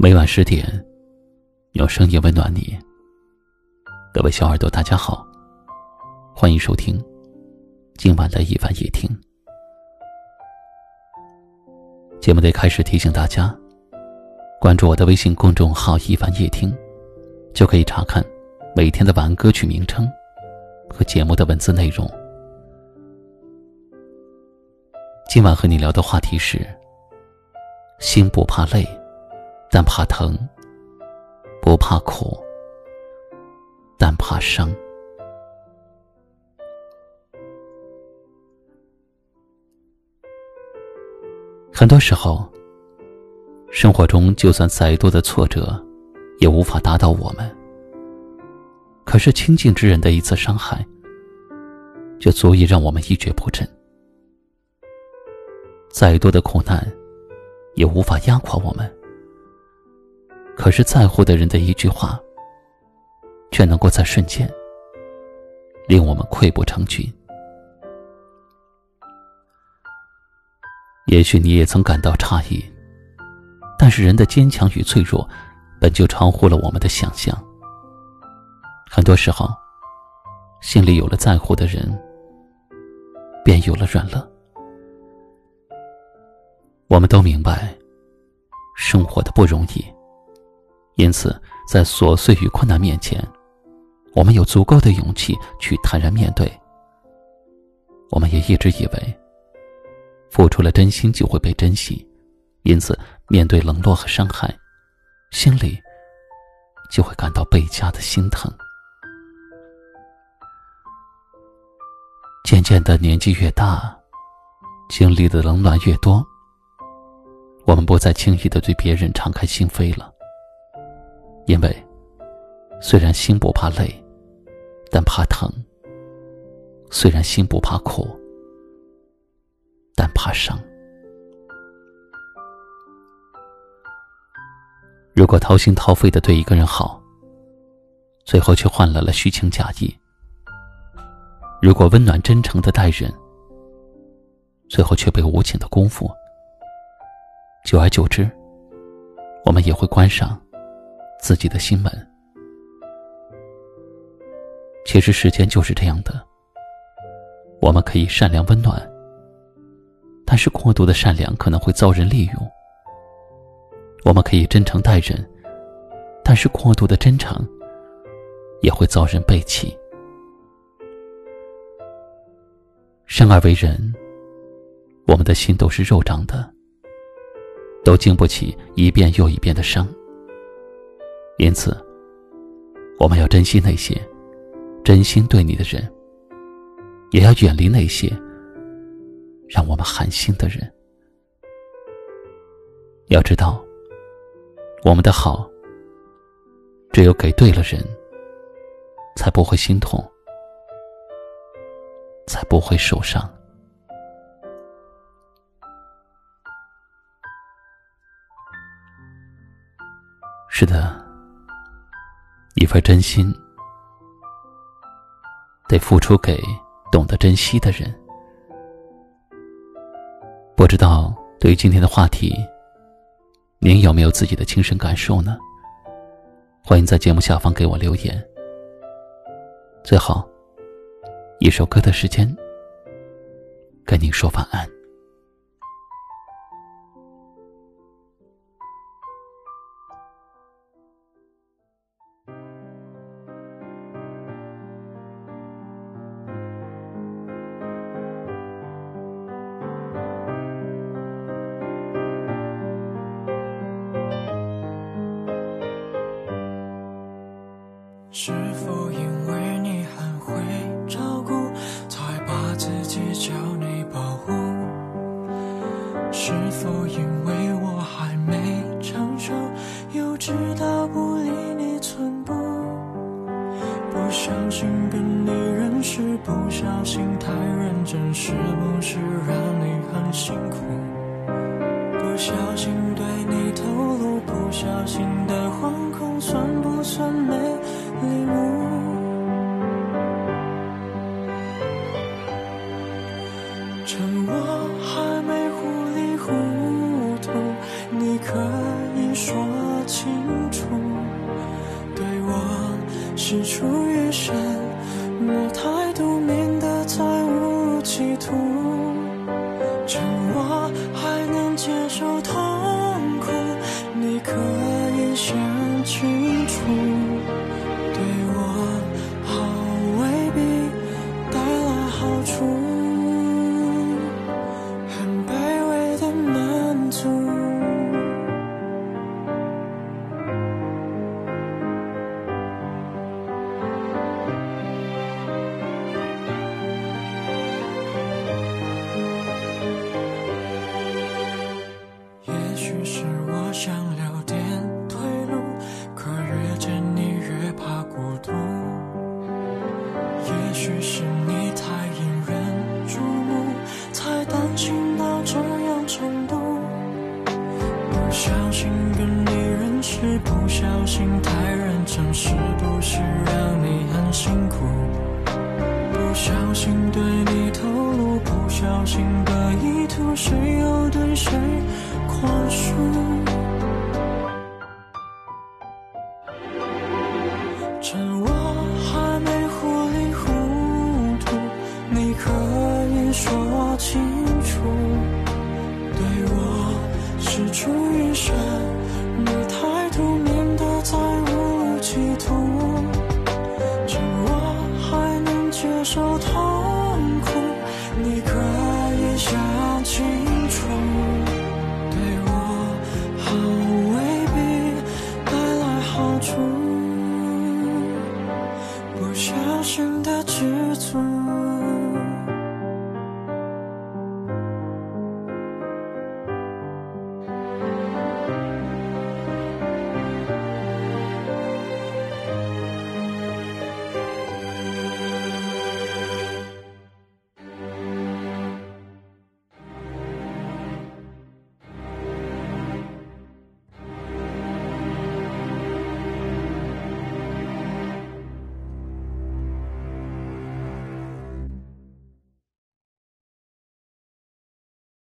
每晚十点，用声音温暖你。各位小耳朵，大家好，欢迎收听今晚的一晚夜听。节目的开始提醒大家，关注我的微信公众号“一晚夜听”，就可以查看每天的晚安歌曲名称和节目的文字内容。今晚和你聊的话题是：心不怕累。但怕疼，不怕苦，但怕伤。很多时候，生活中就算再多的挫折，也无法打倒我们。可是亲近之人的一次伤害，就足以让我们一蹶不振。再多的苦难，也无法压垮我们。可是，在乎的人的一句话，却能够在瞬间令我们溃不成军。也许你也曾感到诧异，但是人的坚强与脆弱，本就超乎了我们的想象。很多时候，心里有了在乎的人，便有了软肋。我们都明白，生活的不容易。因此，在琐碎与困难面前，我们有足够的勇气去坦然面对。我们也一直以为，付出了真心就会被珍惜，因此面对冷落和伤害，心里就会感到倍加的心疼。渐渐的，年纪越大，经历的冷暖越多，我们不再轻易的对别人敞开心扉了。因为，虽然心不怕累，但怕疼；虽然心不怕苦，但怕伤。如果掏心掏肺的对一个人好，最后却换来了虚情假意；如果温暖真诚的待人，最后却被无情的辜负，久而久之，我们也会关上。自己的心门。其实世间就是这样的，我们可以善良温暖，但是过度的善良可能会遭人利用；我们可以真诚待人，但是过度的真诚也会遭人背弃。生而为人，我们的心都是肉长的，都经不起一遍又一遍的伤。因此，我们要珍惜那些真心对你的人，也要远离那些让我们寒心的人。要知道，我们的好，只有给对了人，才不会心痛，才不会受伤。是的。一份真心，得付出给懂得珍惜的人。不知道对于今天的话题，您有没有自己的亲身感受呢？欢迎在节目下方给我留言。最后，一首歌的时间，跟您说晚安。是否因为你很会照顾，才把自己叫你保护？是否因为我还没成熟，又知道不理你寸步？不小心跟你认识，不小心太认真，是不是让你很辛苦？不小心对你透露，不小心的惶恐，算不算没礼物？趁我还没糊里糊涂，你可以说清楚，对我是出于什么态度，免得再误入歧途。是不小心太认真是不是让你很辛苦？不小心对你透露不小心的意图谁又对谁宽恕？home.